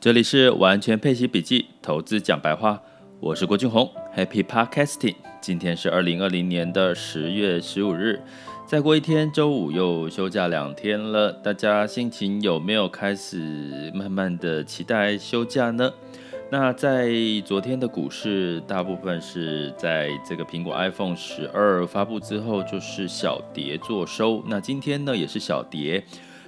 这里是完全配息笔记，投资讲白话，我是郭俊宏，Happy Podcasting。今天是二零二零年的十月十五日，再过一天周五又休假两天了，大家心情有没有开始慢慢的期待休假呢？那在昨天的股市，大部分是在这个苹果 iPhone 十二发布之后，就是小跌作收。那今天呢，也是小跌。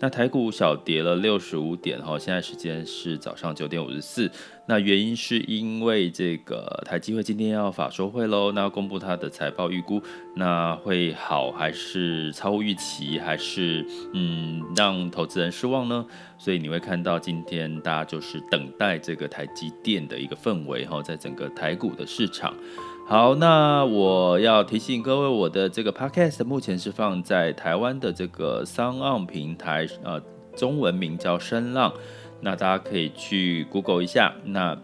那台股小跌了六十五点哈，现在时间是早上九点五十四。那原因是因为这个台积会今天要法说会喽，那要公布它的财报预估，那会好还是超乎预期，还是嗯让投资人失望呢？所以你会看到今天大家就是等待这个台积电的一个氛围哈，在整个台股的市场。好，那我要提醒各位，我的这个 podcast 目前是放在台湾的这个 s o n 平台，呃，中文名叫声浪，那大家可以去 Google 一下。那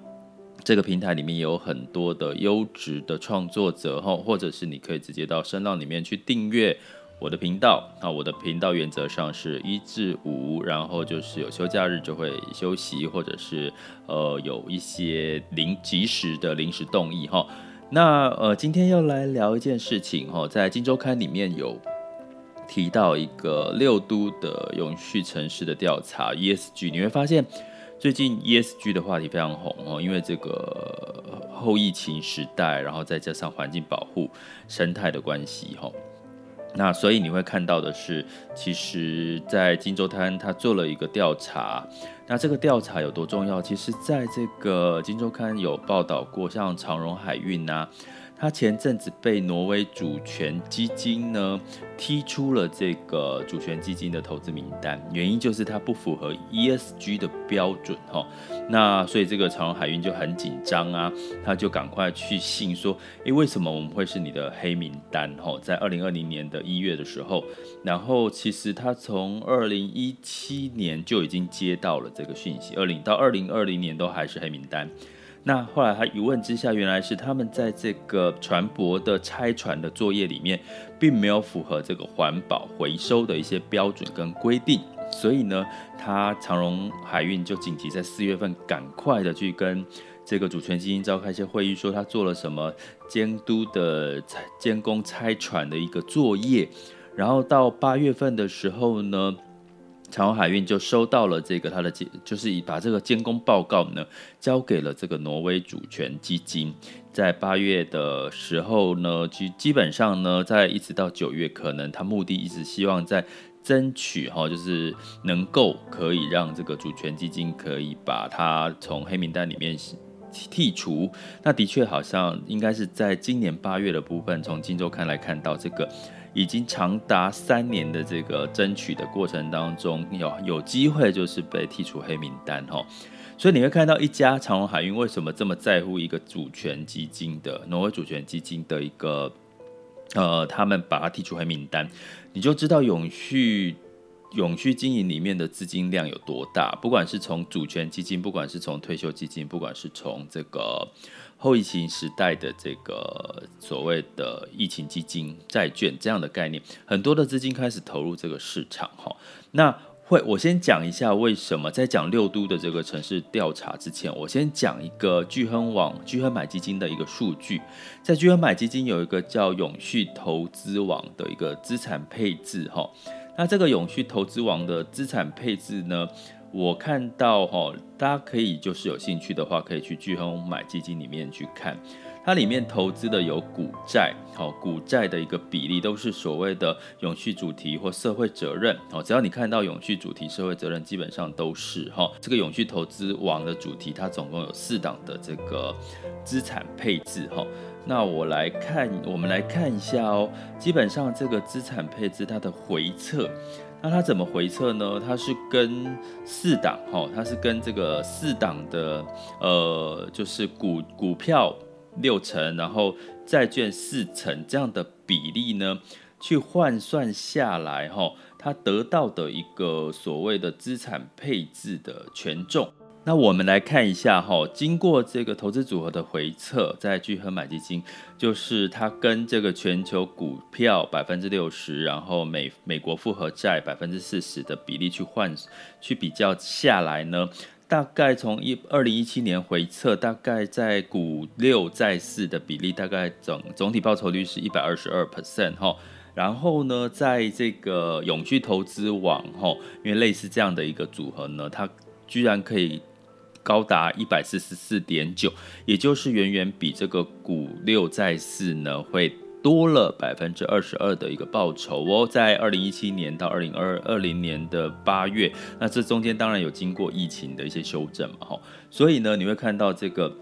这个平台里面有很多的优质的创作者哈，或者是你可以直接到声浪里面去订阅我的频道。那我的频道原则上是一至五，然后就是有休假日就会休息，或者是呃有一些临即时的临时动议哈。那呃，今天要来聊一件事情哦，在《金周刊》里面有提到一个六都的永续城市的调查 ESG，你会发现最近 ESG 的话题非常红哦，因为这个后疫情时代，然后再加上环境保护、生态的关系哈。那所以你会看到的是，其实，在《金州滩》他做了一个调查。那这个调查有多重要？其实，在这个《金州刊》有报道过，像长荣海运呐。他前阵子被挪威主权基金呢踢出了这个主权基金的投资名单，原因就是它不符合 ESG 的标准哈。那所以这个长荣海运就很紧张啊，他就赶快去信说，诶，为什么我们会是你的黑名单哈？在二零二零年的一月的时候，然后其实他从二零一七年就已经接到了这个讯息，二零到二零二零年都还是黑名单。那后来他一问之下，原来是他们在这个船舶的拆船的作业里面，并没有符合这个环保回收的一些标准跟规定，所以呢，他长荣海运就紧急在四月份赶快的去跟这个主权基金召开一些会议，说他做了什么监督的监工拆船的一个作业，然后到八月份的时候呢。长荣海运就收到了这个他的监，就是以把这个监工报告呢交给了这个挪威主权基金，在八月的时候呢，基基本上呢，在一直到九月，可能他目的一直希望在争取哈，就是能够可以让这个主权基金可以把它从黑名单里面剔除。那的确好像应该是在今年八月的部分，从《今周刊》来看到这个。已经长达三年的这个争取的过程当中，有有机会就是被剔除黑名单哈，所以你会看到一家长荣海运为什么这么在乎一个主权基金的挪威主权基金的一个呃，他们把它剔除黑名单，你就知道永续永续经营里面的资金量有多大，不管是从主权基金，不管是从退休基金，不管是从这个。后疫情时代的这个所谓的疫情基金、债券这样的概念，很多的资金开始投入这个市场哈。那会我先讲一下为什么，在讲六都的这个城市调查之前，我先讲一个聚亨网、聚亨买基金的一个数据。在聚亨买基金有一个叫永续投资网的一个资产配置哈。那这个永续投资王的资产配置呢？我看到哈，大家可以就是有兴趣的话，可以去巨亨买基金里面去看，它里面投资的有股债，好，股债的一个比例都是所谓的永续主题或社会责任，哦，只要你看到永续主题、社会责任，基本上都是哈。这个永续投资王的主题，它总共有四档的这个资产配置哈。那我来看，我们来看一下哦，基本上这个资产配置它的回测。那它怎么回测呢？它是跟四档哈，它是跟这个四档的呃，就是股股票六成，然后债券四成这样的比例呢，去换算下来哈，它得到的一个所谓的资产配置的权重。那我们来看一下哈，经过这个投资组合的回测，在聚合买基金，就是它跟这个全球股票百分之六十，然后美美国复合债百分之四十的比例去换去比较下来呢，大概从一二零一七年回测，大概在股六债四的比例，大概总总体报酬率是一百二十二 percent 哈。然后呢，在这个永续投资网哈，因为类似这样的一个组合呢，它居然可以高达一百四十四点九，也就是远远比这个股六债四呢会。多了百分之二十二的一个报酬哦，在二零一七年到二零二二零年的八月，那这中间当然有经过疫情的一些修正嘛，哈，所以呢，你会看到这个。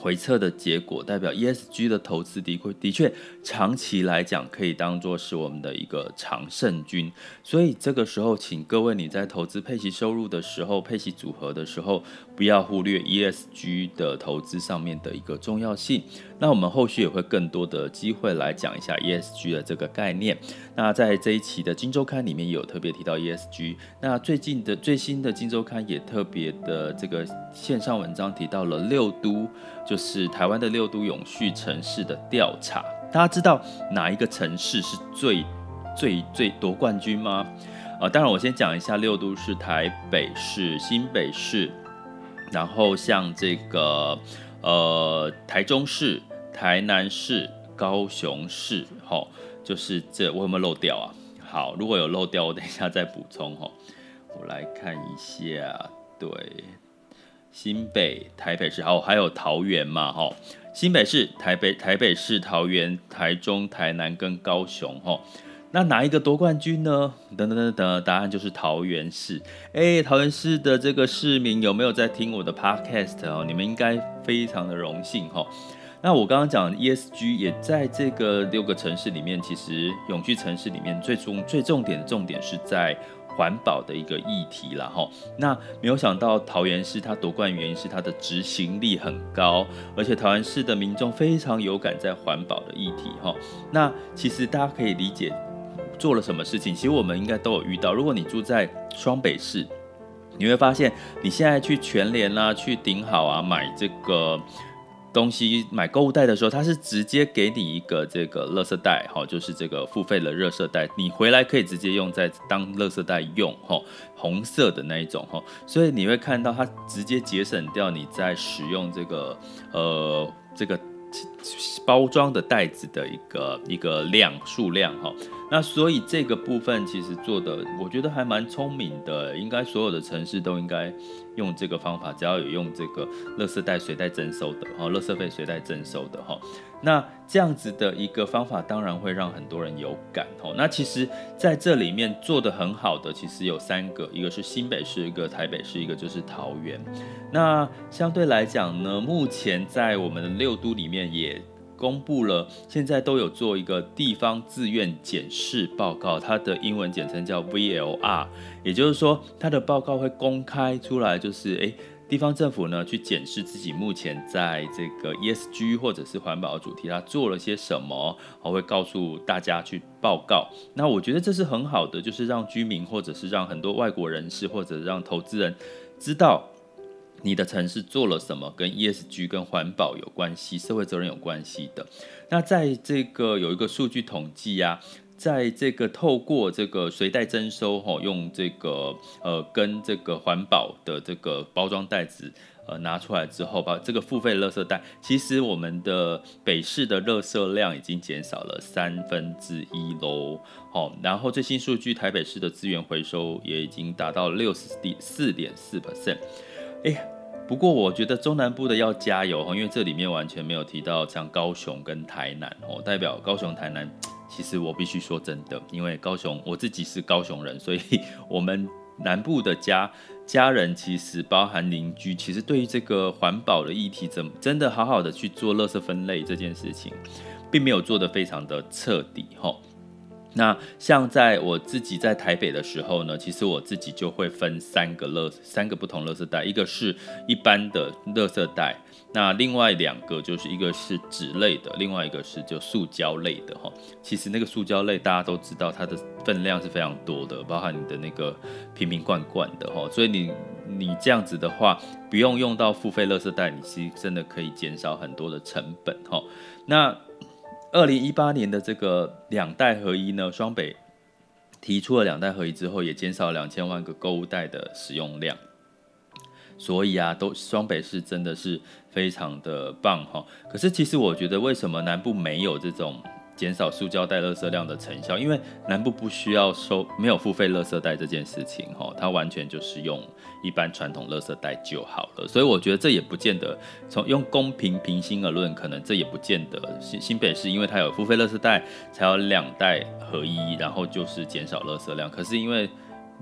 回测的结果代表 ESG 的投资的确的确长期来讲可以当做是我们的一个常胜军，所以这个时候请各位你在投资配息收入的时候，配息组合的时候，不要忽略 ESG 的投资上面的一个重要性。那我们后续也会更多的机会来讲一下 ESG 的这个概念。那在这一期的金周刊里面也有特别提到 ESG。那最近的最新的金周刊也特别的这个线上文章提到了六都。就是台湾的六都永续城市的调查，大家知道哪一个城市是最最最夺冠军吗？啊、当然我先讲一下六都是台北市、新北市，然后像这个呃台中市、台南市、高雄市，齁，就是这我有没有漏掉啊？好，如果有漏掉，我等一下再补充齁。我来看一下，对。新北、台北市，好，还有桃园嘛，哈，新北市、台北、台北市、桃园、台中、台南跟高雄，哈，那哪一个夺冠军呢？等等等等，答案就是桃园市。哎，桃园市的这个市民有没有在听我的 podcast 哦？你们应该非常的荣幸哈。那我刚刚讲 ESG 也在这个六个城市里面，其实永续城市里面最重最重点的重点是在。环保的一个议题了哈，那没有想到桃园市它夺冠原因是它的执行力很高，而且桃园市的民众非常有感在环保的议题哈。那其实大家可以理解做了什么事情，其实我们应该都有遇到。如果你住在双北市，你会发现你现在去全联啊、去顶好啊买这个。东西买购物袋的时候，它是直接给你一个这个乐色袋，哈，就是这个付费的乐色袋，你回来可以直接用在当乐色袋用，哈，红色的那一种，哈，所以你会看到它直接节省掉你在使用这个呃这个包装的袋子的一个一个量数量，哈。那所以这个部分其实做的，我觉得还蛮聪明的，应该所有的城市都应该用这个方法，只要有用这个垃圾袋随袋征收的哈，垃圾费随袋征收的哈，那这样子的一个方法当然会让很多人有感哦。那其实在这里面做得很好的，其实有三个，一个是新北市，一个台北市，一个就是桃园。那相对来讲呢，目前在我们的六都里面也。公布了，现在都有做一个地方自愿检视报告，它的英文简称叫 VLR，也就是说，它的报告会公开出来，就是诶，地方政府呢去检视自己目前在这个 ESG 或者是环保主题，它做了些什么，我会告诉大家去报告。那我觉得这是很好的，就是让居民或者是让很多外国人士或者让投资人知道。你的城市做了什么跟 ESG 跟环保有关系、社会责任有关系的？那在这个有一个数据统计啊，在这个透过这个随袋征收吼，用这个呃跟这个环保的这个包装袋子呃拿出来之后，把这个付费垃圾袋，其实我们的北市的垃圾量已经减少了三分之一喽。好，然后最新数据，台北市的资源回收也已经达到六十四点四 percent。哎，不过我觉得中南部的要加油哈，因为这里面完全没有提到像高雄跟台南哦，代表高雄、台南，其实我必须说真的，因为高雄我自己是高雄人，所以 我们南部的家家人其实包含邻居，其实对于这个环保的议题，怎么真的好好的去做垃圾分类这件事情，并没有做得非常的彻底哈。那像在我自己在台北的时候呢，其实我自己就会分三个乐三个不同乐色袋，一个是一般的乐色袋，那另外两个就是一个是纸类的，另外一个是就塑胶类的哈。其实那个塑胶类大家都知道它的分量是非常多的，包含你的那个瓶瓶罐罐的哈，所以你你这样子的话，不用用到付费垃圾袋，你其实真的可以减少很多的成本哈。那二零一八年的这个两代合一呢，双北提出了两代合一之后，也减少两千万个购物袋的使用量。所以啊，都双北是真的是非常的棒哈。可是其实我觉得，为什么南部没有这种？减少塑胶袋垃圾量的成效，因为南部不需要收没有付费垃圾袋这件事情，哈，它完全就是用一般传统垃圾袋就好了。所以我觉得这也不见得从用公平平心而论，可能这也不见得新新北市，因为它有付费垃圾袋，才有两袋合一，然后就是减少垃圾量。可是因为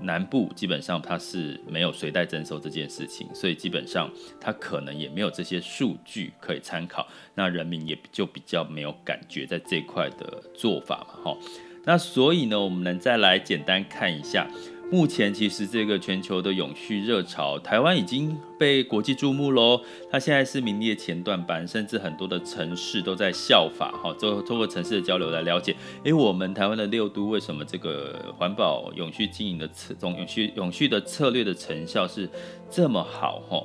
南部基本上它是没有随带征收这件事情，所以基本上它可能也没有这些数据可以参考，那人民也就比较没有感觉在这块的做法嘛，哈。那所以呢，我们能再来简单看一下。目前其实这个全球的永续热潮，台湾已经被国际注目喽。它现在是名列前段班，甚至很多的城市都在效法哈。就通过城市的交流来了解，诶，我们台湾的六都为什么这个环保永续经营的策，永续永续的策略的成效是这么好哈？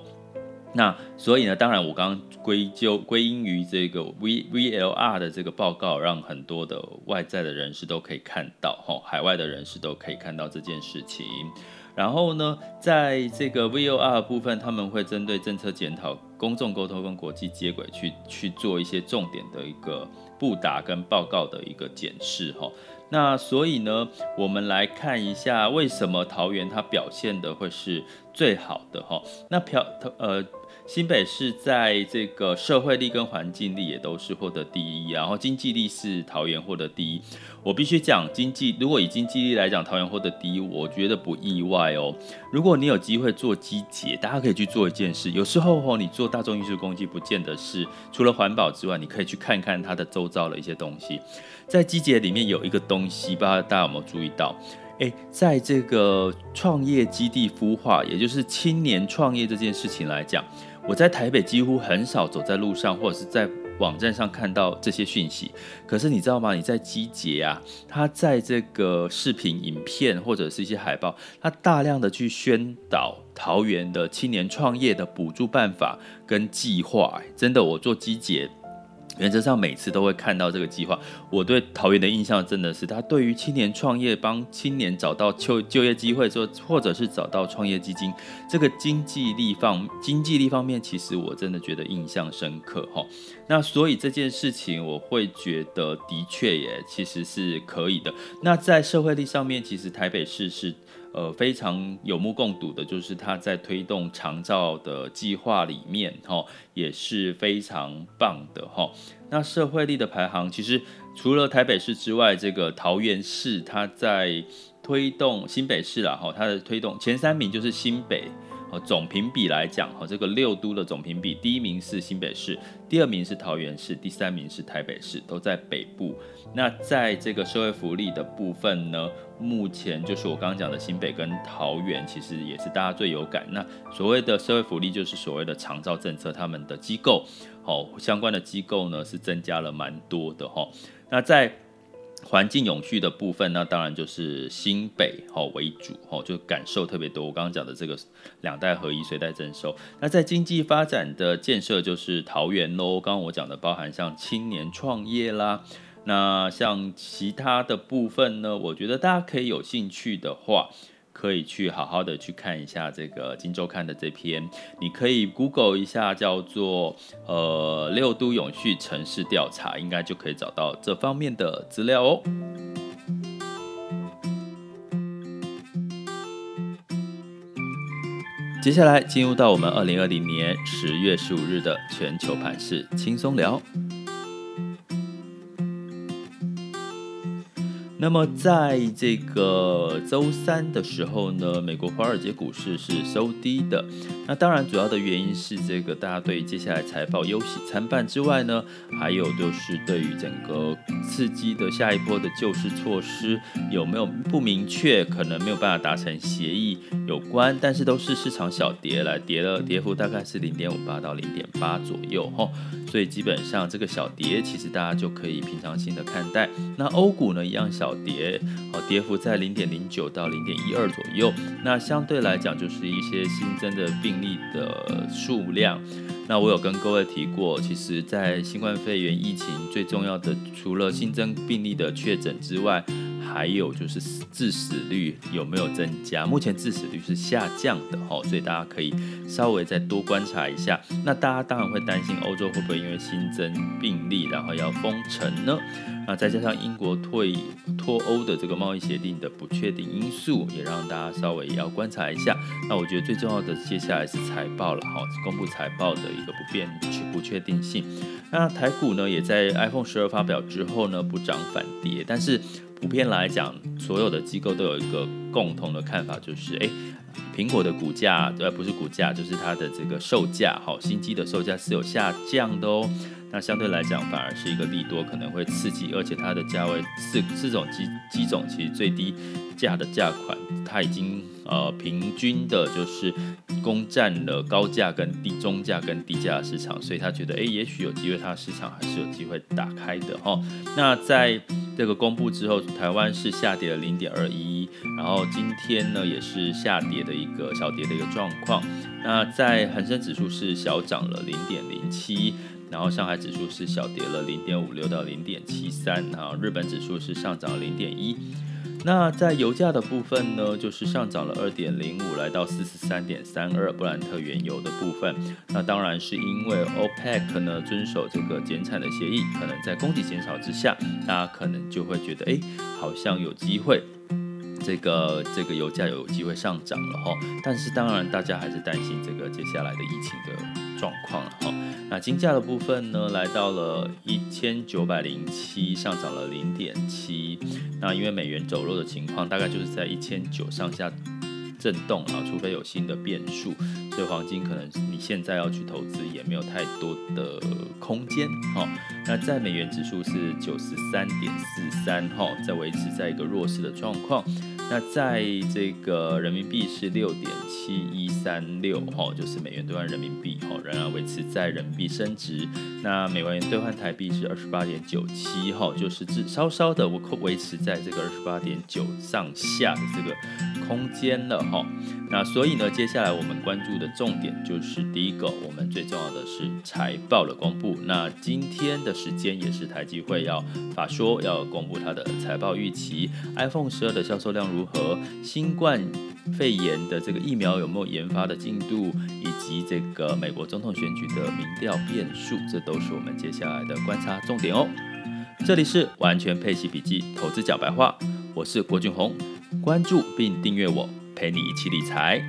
那所以呢，当然我刚刚归咎归因于这个 V VLR 的这个报告，让很多的外在的人士都可以看到，哈，海外的人士都可以看到这件事情。然后呢，在这个 V O R 部分，他们会针对政策检讨、公众沟通跟国际接轨去去做一些重点的一个布达跟报告的一个检视，哈。那所以呢，我们来看一下为什么桃园它表现的会是最好的，哈。那漂呃。新北市在这个社会力跟环境力也都是获得第一，然后经济力是桃园获得第一。我必须讲经济，如果以经济力来讲，桃园获得第一，我觉得不意外哦。如果你有机会做机捷，大家可以去做一件事。有时候哦，你做大众运输工具，不见得是除了环保之外，你可以去看看它的周遭的一些东西。在机捷里面有一个东西，不知道大家有没有注意到？诶，在这个创业基地孵化，也就是青年创业这件事情来讲。我在台北几乎很少走在路上，或者是在网站上看到这些讯息。可是你知道吗？你在机捷啊，他在这个视频、影片或者是一些海报，他大量的去宣导桃园的青年创业的补助办法跟计划。真的，我做机捷。原则上每次都会看到这个计划，我对桃园的印象真的是，他对于青年创业，帮青年找到就就业机会，说或者是找到创业基金，这个经济力方经济力方面，其实我真的觉得印象深刻哈。那所以这件事情，我会觉得的确也其实是可以的。那在社会力上面，其实台北市是。呃，非常有目共睹的，就是他在推动长照的计划里面，哈，也是非常棒的，哈。那社会力的排行，其实除了台北市之外，这个桃园市，它在推动新北市啦，哈，它的推动前三名就是新北。总评比来讲，哈，这个六都的总评比，第一名是新北市，第二名是桃园市，第三名是台北市，都在北部。那在这个社会福利的部分呢，目前就是我刚刚讲的新北跟桃园，其实也是大家最有感。那所谓的社会福利，就是所谓的长照政策，他们的机构，好，相关的机构呢是增加了蛮多的哈。那在环境永续的部分，那当然就是新北吼为主吼，就感受特别多。我刚刚讲的这个两代合一随带征收，那在经济发展的建设就是桃园喽。刚刚我讲的包含像青年创业啦，那像其他的部分呢，我觉得大家可以有兴趣的话。可以去好好的去看一下这个《金周刊》的这篇，你可以 Google 一下，叫做呃六都永续城市调查，应该就可以找到这方面的资料哦。接下来进入到我们二零二零年十月十五日的全球盘市轻松聊。那么在这个周三的时候呢，美国华尔街股市是收低的。那当然主要的原因是这个大家对接下来财报忧喜参半之外呢，还有就是对于整个刺激的下一波的救市措施有没有不明确，可能没有办法达成协议有关。但是都是市场小跌来跌了，跌幅大概是零点五八到零点八左右哈。所以基本上这个小跌其实大家就可以平常心的看待。那欧股呢一样小。跌，好，跌幅在零点零九到零点一二左右。那相对来讲，就是一些新增的病例的数量。那我有跟各位提过，其实，在新冠肺炎疫情最重要的，除了新增病例的确诊之外，还有就是致死率有没有增加？目前致死率是下降的哦，所以大家可以稍微再多观察一下。那大家当然会担心欧洲会不会因为新增病例，然后要封城呢？那再加上英国退脱欧的这个贸易协定的不确定因素，也让大家稍微也要观察一下。那我觉得最重要的接下来是财报了哈，公布财报的一个不变不确定性。那台股呢，也在 iPhone 十二发表之后呢，不涨反跌，但是普遍来讲，所有的机构都有一个共同的看法，就是诶，苹果的股价呃不是股价，就是它的这个售价，好，新机的售价是有下降的哦。那相对来讲，反而是一个利多，可能会刺激，而且它的价位四四种机机种，其实最低价的价款，它已经呃平均的就是攻占了高价跟低中价跟低价的市场，所以他觉得，哎，也许有机会，它的市场还是有机会打开的哈。那在这个公布之后，台湾是下跌了零点二一，然后今天呢也是下跌的一个小跌的一个状况。那在恒生指数是小涨了零点零七。然后上海指数是小跌了零点五六到零点七三，然后日本指数是上涨了零点一。那在油价的部分呢，就是上涨了二点零五，来到四十三点三二，布兰特原油的部分。那当然是因为 OPEC 呢遵守这个减产的协议，可能在供给减少之下，大家可能就会觉得，哎，好像有机会。这个这个油价有机会上涨了哈，但是当然大家还是担心这个接下来的疫情的状况了哈。那金价的部分呢，来到了一千九百零七，上涨了零点七。那因为美元走弱的情况，大概就是在一千九上下震动啊，除非有新的变数，所以黄金可能你现在要去投资也没有太多的空间哈。那在美元指数是九十三点四三哈，在维持在一个弱势的状况。那在这个人民币是六点七一三六哈，就是美元兑换人民币哈，仍然维持在人民币升值。那美元兑换台币是二十八点九七哈，就是只稍稍的我维持在这个二十八点九上下的这个空间了哈。那所以呢，接下来我们关注的重点就是第一个，我们最重要的是财报的公布。那今天的时间也是台积会要法说要公布它的财报预期，iPhone 十二的销售量。如何？新冠肺炎的这个疫苗有没有研发的进度，以及这个美国总统选举的民调变数，这都是我们接下来的观察重点哦。这里是完全配息笔记投资讲白话，我是郭俊宏，关注并订阅我，陪你一起理财。